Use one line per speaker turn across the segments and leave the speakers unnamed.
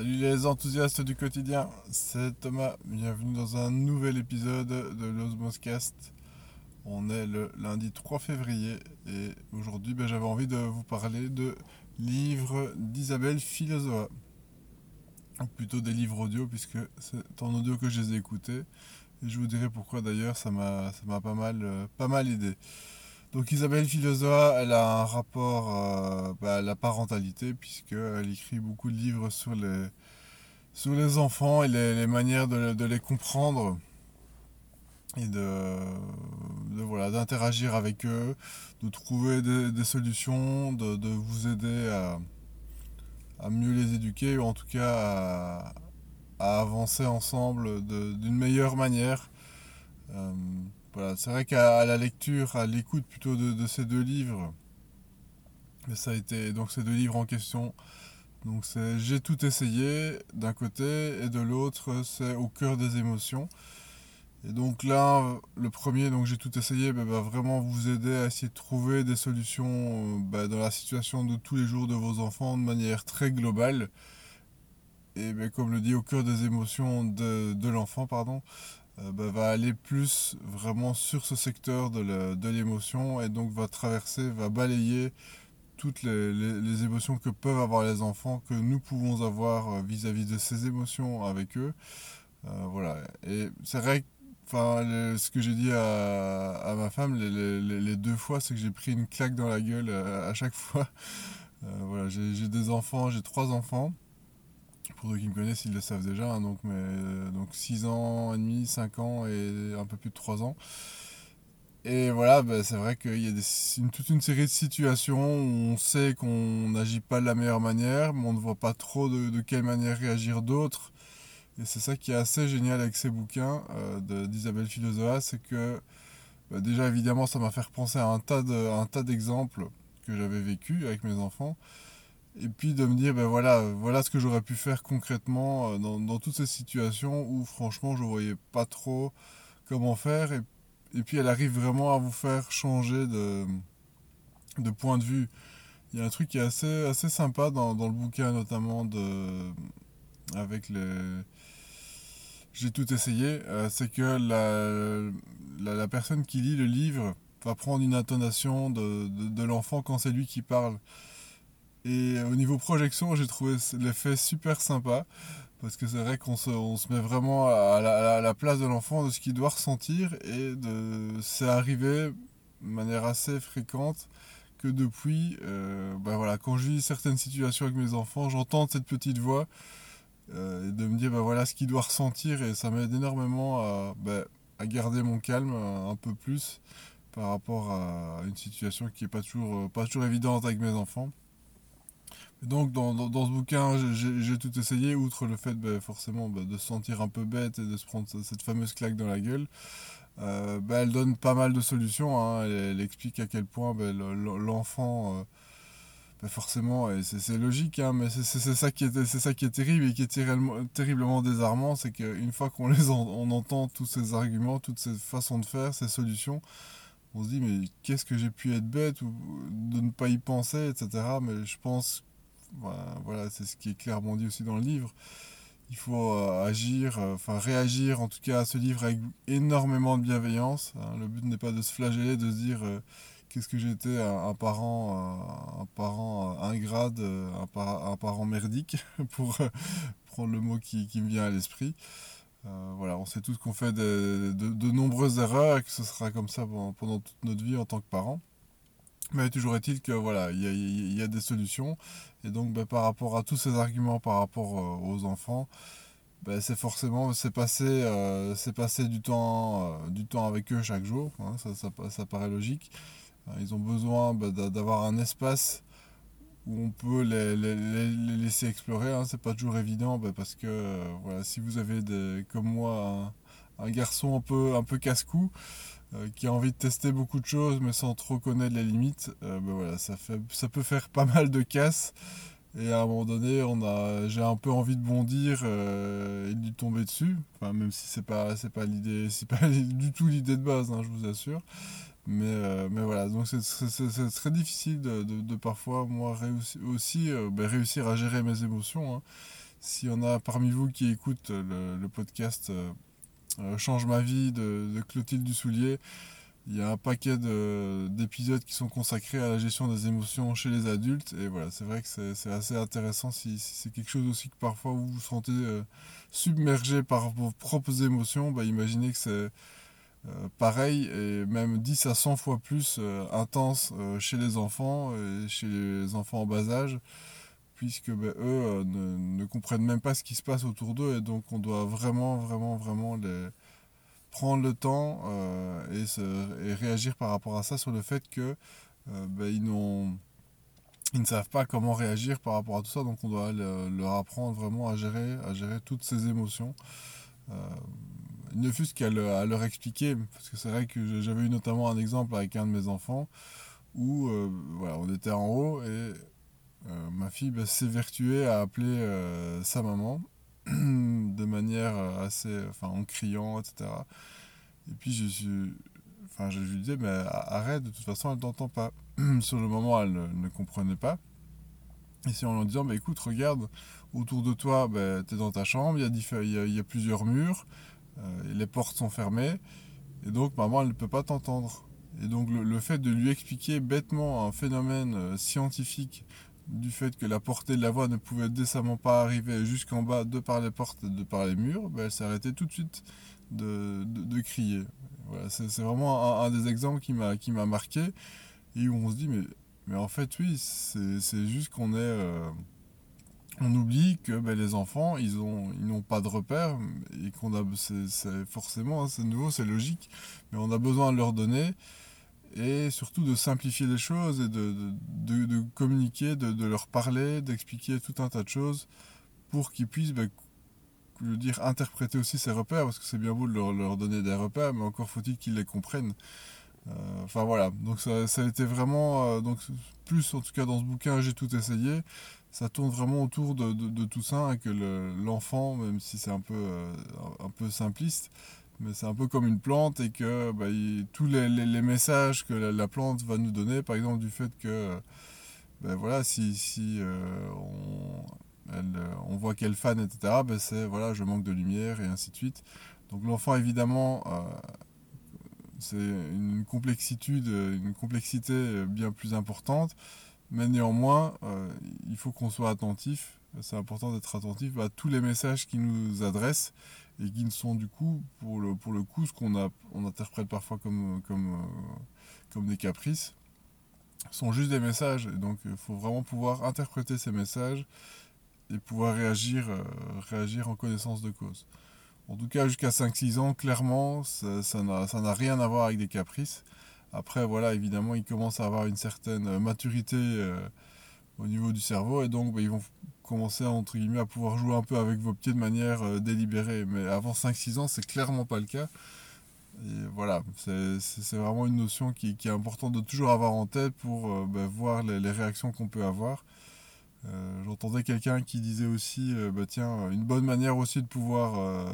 Salut les enthousiastes du quotidien, c'est Thomas, bienvenue dans un nouvel épisode de l'Osmoscast. On est le lundi 3 février et aujourd'hui ben, j'avais envie de vous parler de livres d'Isabelle. Ou plutôt des livres audio puisque c'est en audio que je les ai écoutés. Et je vous dirai pourquoi d'ailleurs ça m'a pas mal, euh, pas mal aidé. Donc Isabelle Filosoa, elle a un rapport euh, bah, à la parentalité, puisqu'elle écrit beaucoup de livres sur les, enfants et les, manières de, les comprendre et de, d'interagir avec eux, de trouver des, solutions, de, vous aider à, mieux les éduquer ou en tout cas à, avancer ensemble d'une meilleure manière. Euh, voilà, c'est vrai qu'à la lecture, à l'écoute plutôt de, ces deux livres, ça a été donc ces deux livres en question. Donc c'est J'ai tout essayé d'un côté et de l'autre c'est Au cœur des émotions. Et donc là, le premier, donc j'ai tout essayé, va vraiment vous aider à essayer de trouver des solutions bah, dans la situation de tous les jours de vos enfants de manière très globale. Et comme le dit au cœur des émotions de, de l'enfant, pardon, euh, bah, va aller plus vraiment sur ce secteur de l'émotion et donc va traverser, va balayer toutes les, émotions que peuvent avoir les enfants, que nous pouvons avoir euh, vis-à-vis de ces émotions avec eux. Euh, voilà. Et c'est vrai que ce que j'ai dit à, ma femme les, deux fois, c'est que j'ai pris une claque dans la gueule à, chaque fois. voilà, j'ai des enfants, j'ai trois enfants pour ceux qui me connaissent, ils le savent déjà. Hein, donc, mais, euh, donc 6 ans et demi, 5 ans et un peu plus de 3 ans. Et voilà, bah, c'est vrai qu'il y a toute une série de situations où on sait qu'on n'agit pas de la meilleure manière, mais on ne voit pas trop de, quelle manière réagir d'autres. Et c'est ça qui est assez génial avec ces bouquins euh, d'Isabelle Filosoa, c'est que bah, déjà évidemment ça m'a fait penser à un tas d'exemples que j'avais vécu avec mes enfants et puis de me dire ben voilà voilà ce que j'aurais pu faire concrètement euh, dans, toutes ces situations où franchement je voyais pas trop comment faire. Et, et, puis elle arrive vraiment à vous faire changer de, de point de vue. Il y a un truc qui est assez assez sympa dans, dans le bouquin notamment de avec les j'ai tout essayé euh, c'est que la, la, personne qui lit le livre va prendre une intonation de, de l'enfant quand c'est lui qui parle et au niveau projection, j'ai trouvé l'effet super sympa. Parce que c'est vrai qu'on se, on se met vraiment à la, place de l'enfant, de ce qu'il doit ressentir. Et c'est arrivé de manière assez fréquente que depuis, ben voilà, quand je vis certaines situations avec mes enfants, j'entends cette petite voix. Euh, et de me dire, ben voilà ce qu'il doit ressentir. Et ça m'aide énormément à, ben, à garder mon calme un, peu plus par rapport à une situation qui n'est pas toujours, pas toujours évidente avec mes enfants. Donc dans, dans, ce bouquin, j'ai tout essayé, outre le fait bah, forcément bah, de se sentir un peu bête et de se prendre cette fameuse claque dans la gueule. Bah, elle donne pas mal de solutions, hein. elle, explique à quel point l'enfant, euh, forcément, c'est logique, hein, mais c'est ça, qui est, ça qui est terrible et qui est terriblement désarmant, c'est qu'une fois qu'on entend tous ces arguments, toutes ces façons de faire, ces solutions, on se dit mais qu'est-ce que j'ai pu être bête ou de ne pas y penser, etc. Mais je pense voilà, c'est ce qui est clairement dit aussi dans le livre. Il faut euh, agir, euh, enfin réagir en tout cas à ce livre avec énormément de bienveillance. Hein. Le but n'est pas de se flageller, de se dire euh, qu'est-ce que j'étais un, parent, un parent ingrate, un, parent merdique, pour prendre le mot qui, me vient à l'esprit. voilà, on sait tous qu'on fait de, nombreuses erreurs et que ce sera comme ça pendant toute notre vie en tant que parent. Mais toujours est-il que voilà, il y, a, des solutions. Et donc ben, par rapport à tous ces arguments par rapport euh, aux enfants, ben, c'est forcément c'est passer, euh, passer du, temps, euh, du temps avec eux chaque jour. Hein, ça, ça, ça, paraît logique. Ils ont besoin ben, d'avoir un espace où on peut les, les, laisser explorer. Hein. C'est pas toujours évident parce que voilà, si vous avez des, comme moi un, garçon un peu, un peu casse-cou, euh, qui a envie de tester beaucoup de choses mais sans trop connaître les limites, euh, ben voilà, ça, fait, ça peut faire pas mal de casse. Et à un moment donné, on a, j'ai un peu envie de bondir euh, et de tomber dessus. Enfin, même si c'est pas, c'est pas l'idée, c'est pas du tout l'idée de base, hein, je vous assure. Mais, mais voilà, donc c'est très difficile de, parfois, moi, aussi ben, réussir à gérer mes émotions. Hein. S'il y en a parmi vous qui écoutent le, le podcast Change ma vie de, de Clotilde Dussoulier, il y a un paquet d'épisodes qui sont consacrés à la gestion des émotions chez les adultes. Et voilà, c'est vrai que c'est assez intéressant si, c'est quelque chose aussi que parfois vous vous sentez euh, submergé par vos propres émotions. Bah, imaginez que c'est euh, pareil et même 10 à 100 fois plus euh, intense chez les enfants et chez les enfants en bas âge puisque bah, eux ne, ne, comprennent même pas ce qui se passe autour d'eux et donc on doit vraiment vraiment vraiment les, prendre le temps euh, et, réagir par rapport à ça sur le fait que euh, ben, ils, ils ne savent pas comment réagir par rapport à tout ça, donc on doit leur apprendre vraiment à gérer, à gérer toutes ces émotions. Euh, il ne fût-ce qu'à leur expliquer, parce que c'est vrai que j'avais eu notamment un exemple avec un de mes enfants où on était en haut et ma fille ben, s'évertuait à appeler sa maman de manière euh, assez, enfin, en criant, etc. Et puis je lui disais, mais arrête, de toute façon, elle t'entend pas. Sur le moment, elle ne, comprenait pas. Et si en lui disant, bah, écoute, regarde, autour de toi, bah, tu es dans ta chambre, il y, a, plusieurs murs, euh, les portes sont fermées, et donc maman, elle ne peut pas t'entendre. Et donc le, fait de lui expliquer bêtement un phénomène euh, scientifique du fait que la portée de la voix ne pouvait décemment pas arriver jusqu'en bas de par les portes et de par les murs, ben, elle arrêtée tout de suite de, de, crier. Voilà, c'est vraiment un, des exemples qui m'a marqué et où on se dit mais, mais en fait oui, c'est juste qu'on est... Euh, on oublie que ben, les enfants, ils n'ont ils pas de repères et qu'on a... C'est forcément, hein, c'est nouveau, c'est logique, mais on a besoin de leur donner et surtout de simplifier les choses et de, de, de, communiquer, de, leur parler, d'expliquer tout un tas de choses pour qu'ils puissent, ben, je veux dire, interpréter aussi ces repères, parce que c'est bien beau de leur, donner des repères, mais encore faut-il qu'ils les comprennent. Euh, enfin voilà, donc ça, ça a été vraiment, euh, donc plus en tout cas dans ce bouquin, j'ai tout essayé. Ça tourne vraiment autour de, de tout ça, et que l'enfant, même si c'est un euh, un peu simpliste, mais c'est un peu comme une plante et que bah, tous les, messages que la, plante va nous donner, par exemple du fait que ben voilà, si, euh, on, voit qu'elle fan, etc., ben c'est voilà, je manque de lumière et ainsi de suite. Donc l'enfant, évidemment, euh, c'est une complexitude, une complexité bien plus importante, mais néanmoins, euh, il faut qu'on soit attentif. C'est important d'être attentif à tous les messages qui nous adressent et qui ne sont du coup, pour le, pour le coup, ce qu'on on interprète parfois comme, comme, euh, comme des caprices, sont juste des messages. Et donc, il faut vraiment pouvoir interpréter ces messages et pouvoir réagir, euh, réagir en connaissance de cause. En tout cas, jusqu'à 5-6 ans, clairement, ça, n'a rien à voir avec des caprices. Après, voilà, évidemment, ils commencent à avoir une certaine maturité euh, au niveau du cerveau et donc bah, ils vont commencer entre guillemets à pouvoir jouer un peu avec vos pieds de manière euh, délibérée. Mais avant 5-6 ans, c'est clairement pas le cas. Et voilà, c'est vraiment une notion qui, est importante de toujours avoir en tête pour euh, bah, voir les, les réactions qu'on peut avoir. Euh, j'entendais quelqu'un qui disait aussi, bah, tiens, une bonne manière aussi de pouvoir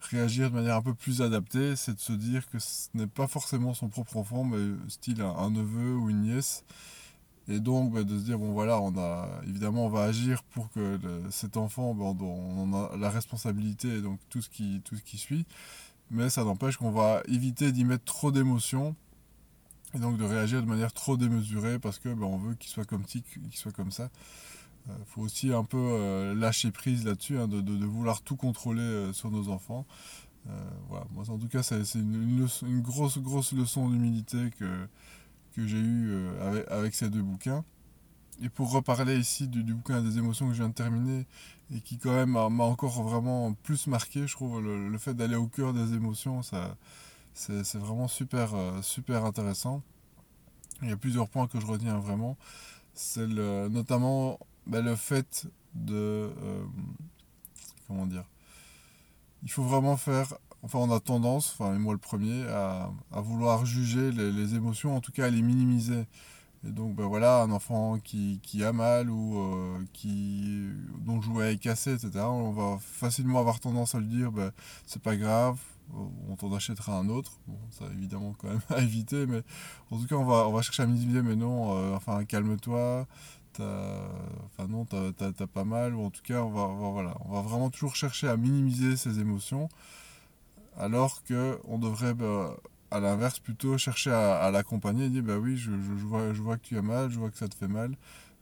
réagir de manière un peu plus adaptée, c'est de se dire que ce n'est pas forcément son propre enfant, mais style un neveu ou une nièce, et donc bah, de se dire, bon voilà, on a, évidemment on va agir pour que cet enfant, bah, on, a la responsabilité et donc tout ce qui, tout ce qui suit. Mais ça n'empêche qu'on va éviter d'y mettre trop d'émotions et donc de réagir de manière trop démesurée parce que bah, on veut qu'il soit comme ci, qu'il soit comme ça. Il euh, faut aussi un peu euh, lâcher prise là-dessus, hein, de, de, vouloir tout contrôler euh, sur nos enfants. voilà, moi en tout cas c'est une, une, grosse grosse leçon d'humilité que que j'ai eu euh, avec, ces deux bouquins. Et pour reparler ici du, bouquin des émotions que je viens de terminer et qui quand même m'a encore vraiment plus marqué, je trouve le, fait d'aller au cœur des émotions, c'est vraiment super, euh, super intéressant. Il y a plusieurs points que je retiens vraiment. C'est notamment ben, le fait de... Euh, comment dire Il faut vraiment faire enfin on a tendance, enfin et moi le premier, à, à vouloir juger les, les, émotions, en tout cas à les minimiser. Et donc ben voilà, un enfant qui, qui a mal ou euh, qui, dont le jouet est cassé, etc., on va facilement avoir tendance à lui dire ben, c'est pas grave, on t'en achètera un autre. Bon, ça évidemment quand même à éviter, mais en tout cas, on va, on va chercher à minimiser, mais non, euh, enfin, calme-toi, enfin non, t'as pas mal, ou en tout cas, on va, voilà, on va vraiment toujours chercher à minimiser ses émotions, alors que on devrait, bah, à l'inverse, plutôt chercher à, l'accompagner et dire, bah oui, je, je, vois, je vois que tu as mal, je vois que ça te fait mal,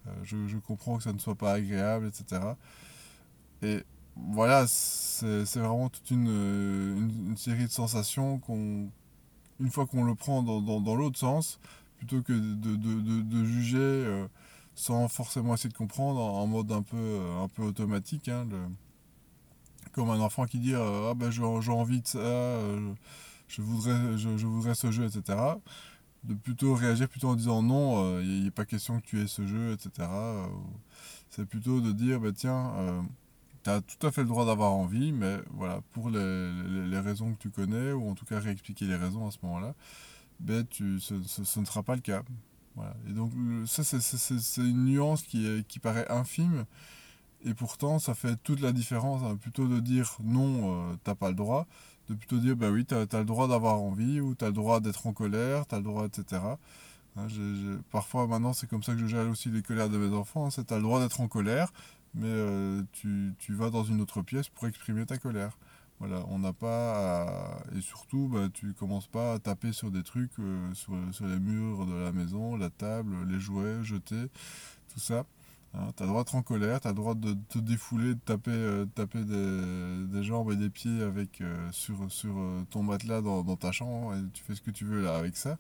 euh, je, je comprends que ça ne soit pas agréable, etc. Et voilà, c'est vraiment toute une, une, série de sensations qu'on, une fois qu'on le prend dans, dans, l'autre sens, plutôt que de, de, de, juger euh, sans forcément essayer de comprendre en, mode un peu, un peu automatique. Hein, comme un enfant qui dit euh, Ah ben j'ai envie de ça, euh, je, voudrais, je, voudrais ce jeu, etc. De plutôt réagir plutôt en disant non, il n'y a pas question que tu aies ce jeu, etc. c'est plutôt de dire bah, tiens tu as tout à fait le droit d'avoir envie, mais voilà, pour les, les, raisons que tu connais, ou en tout cas réexpliquer les raisons à ce moment-là, ben, tu, ce, ne sera pas le cas. Voilà. Et donc, ça, c'est une nuance qui, qui paraît infime, et pourtant, ça fait toute la différence. Hein. Plutôt de dire non, euh, t'as pas le droit, de plutôt dire bah oui, tu as, le droit d'avoir envie, ou tu as le droit d'être en colère, tu as le droit, etc. Hein, parfois, maintenant, c'est comme ça que je gère aussi les colères de mes enfants. Hein. c'est tu as le droit d'être en colère, mais euh, tu, vas dans une autre pièce pour exprimer ta colère. Voilà, on n'a pas Et surtout, bah, tu commences pas à taper sur des trucs, euh, sur, sur, les murs de la maison, la table, les jouets, jeter, tout ça. Hein, tu as le droit d'être en colère, tu as le droit de te défouler, de taper, euh, taper des, jambes et des pieds avec, sur, sur ton matelas dans, ta chambre, et tu fais ce que tu veux là avec ça.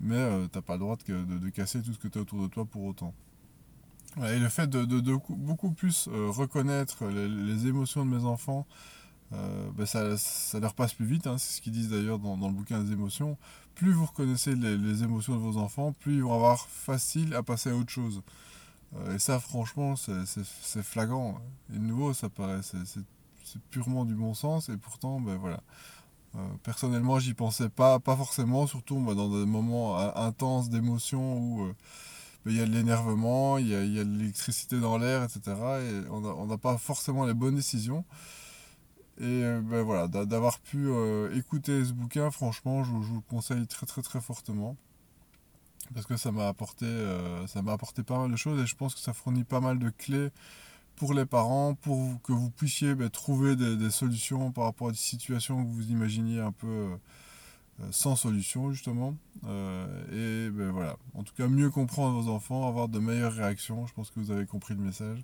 Mais tu n'as pas le droit de, de, casser tout ce que tu as autour de toi pour autant et le fait de, beaucoup plus euh, reconnaître les, émotions de mes enfants, euh, ben ça, ça, leur passe plus vite, hein, c'est ce qu'ils disent d'ailleurs dans, dans, le bouquin des émotions. Plus vous reconnaissez les, les, émotions de vos enfants, plus ils vont avoir facile à passer à autre chose. Euh, et ça, franchement, c'est flagrant. Et de nouveau, ça paraît, c'est purement du bon sens, et pourtant, ben voilà. personnellement, j'y pensais pas, pas forcément, surtout ben, dans des moments intenses d'émotion où il y a de l'énervement, il y y a de l'électricité dans l'air, etc. Et on n'a pas forcément les bonnes décisions. Et euh, ben voilà, d'avoir pu euh, écouter ce bouquin, franchement, je, vous le conseille très très très fortement. Parce que ça m'a apporté, euh, ça m'a apporté pas mal de choses et je pense que ça fournit pas mal de clés pour les parents, pour que vous puissiez ben, trouver des, solutions par rapport à des situations que vous imaginiez un peu euh, sans solution justement. Euh, et ben voilà, en tout cas mieux comprendre vos enfants, avoir de meilleures réactions. Je pense que vous avez compris le message.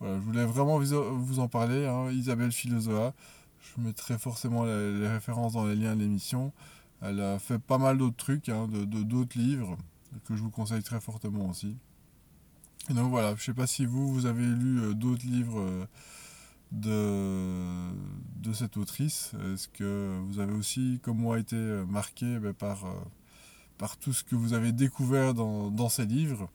Voilà, je voulais vraiment vous en parler. Hein. Isabelle Philosoa, je mettrai forcément les, références dans les liens de l'émission. Elle a fait pas mal d'autres trucs, hein, de d'autres livres que je vous conseille très fortement aussi. Et donc voilà, je sais pas si vous, vous avez lu euh, d'autres livres de, de cette autrice Est-ce que vous avez aussi, comme moi, été marqué ben, par, euh, tout ce que vous avez découvert dans, ces livres?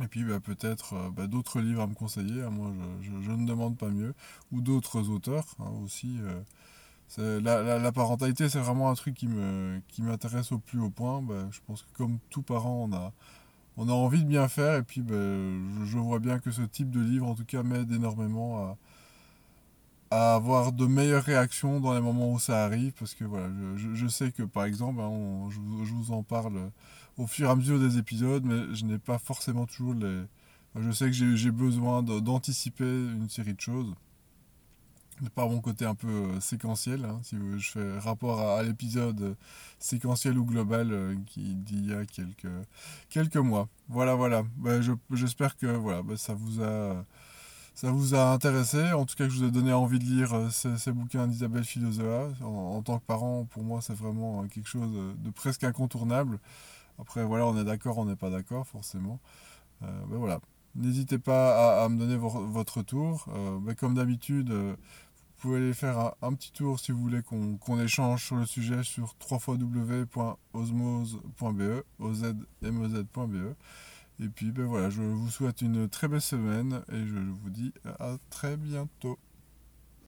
Et puis ben, peut-être euh, ben, d'autres livres à me conseiller, hein. moi je, je, ne demande pas mieux, ou d'autres auteurs hein, aussi. La, la, la, parentalité, c'est vraiment un truc qui m'intéresse qui au plus haut point. je pense que comme tout parent, on a, on a envie de bien faire. Et puis ben, je, vois bien que ce type de livre en tout cas m'aide énormément à, avoir de meilleures réactions dans les moments où ça arrive. Parce que voilà je, je sais que par exemple hein, je, je, vous en parle au fur et à mesure des épisodes mais je n'ai pas forcément toujours les je sais que j'ai besoin d'anticiper une série de choses par mon côté un peu euh, séquentiel hein, si je fais rapport à, l'épisode séquentiel ou global euh, d'il y a quelques quelques mois voilà voilà ben, j'espère que voilà ben, ça vous a ça vous a intéressé, en tout cas que je vous ai donné envie de lire euh, ces, bouquins d'Isabelle Filozoa. En, tant que parent, pour moi, c'est vraiment euh, quelque chose de presque incontournable. Après, voilà, on est d'accord, on n'est pas d'accord, forcément. Euh, ben voilà. N'hésitez pas à, me donner votre retour. Comme d'habitude, vous pouvez aller faire un, petit tour si vous voulez qu'on échange sur le sujet sur www.osmose.be, ozmoz.be. Et puis ben voilà, je vous souhaite une très belle semaine et je vous dis à très bientôt.